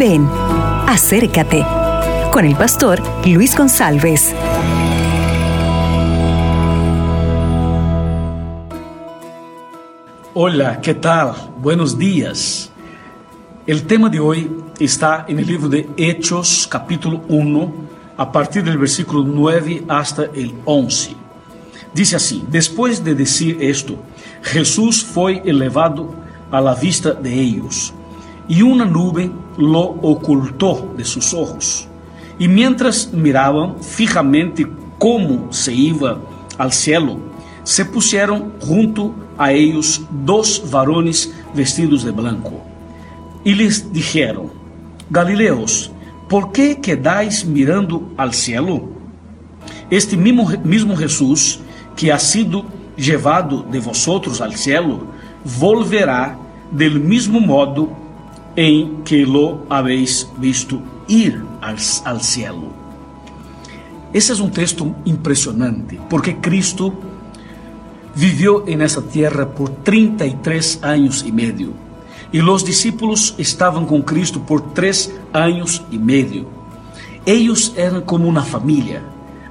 Ven, acércate con el pastor Luis González. Hola, ¿qué tal? Buenos días. El tema de hoy está en el libro de Hechos, capítulo 1, a partir del versículo 9 hasta el 11. Dice así, después de decir esto, Jesús fue elevado a la vista de ellos, y una nube lo ocultó de sus ojos. Y mientras miraban fijamente cómo se iba al cielo, se pusieron junto a ellos dos varones vestidos de blanco. Y les dijeron, Galileos, ¿por qué quedáis mirando al cielo? Este mismo, mismo Jesús que ha sido llevado de vosotros al cielo, volverá del mismo modo en que lo habéis visto ir al, al cielo. Ese es un texto impresionante, porque Cristo vivió en esa tierra por 33 años y medio, y los discípulos estaban con Cristo por tres años y medio. Ellos eran como una familia,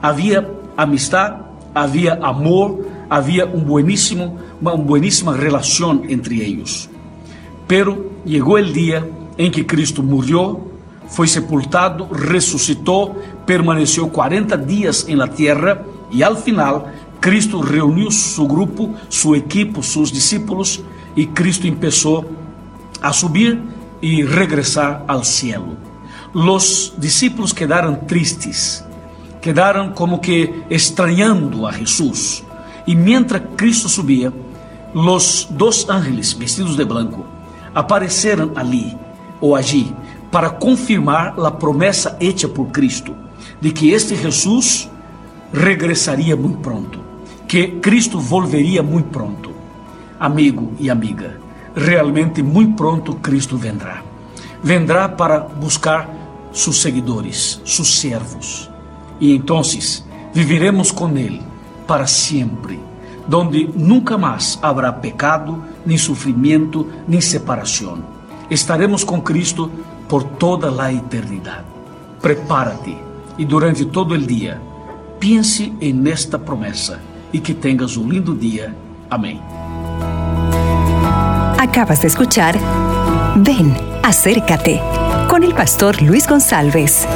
había amistad, había amor, había un buenísimo, una buenísima relación entre ellos. Pero chegou o dia em que Cristo morreu, foi sepultado, ressuscitou, permaneceu 40 dias em la terra e al final Cristo reuniu seu grupo, sua equipe, seus discípulos e Cristo começou a subir e regressar ao cielo. Los discípulos quedaram tristes, quedaram como que estranhando a Jesus. E mientras Cristo subia, los dos ángeles vestidos de branco apareceram ali ou allí para confirmar a promessa hecha por Cristo de que este Jesus regressaria muito pronto, que Cristo volveria muito pronto. Amigo e amiga, realmente muito pronto Cristo vendrá. Vendrá para buscar seus seguidores, seus servos. E então viveremos com Ele para sempre, donde nunca mais haverá pecado, nem sofrimento, nem separação. Estaremos com Cristo por toda a eternidade. Prepara-te e durante todo o dia pense em esta promessa e que tenhas um lindo dia. Amém. Acabas de escuchar Ven, acércate con el pastor Luis González.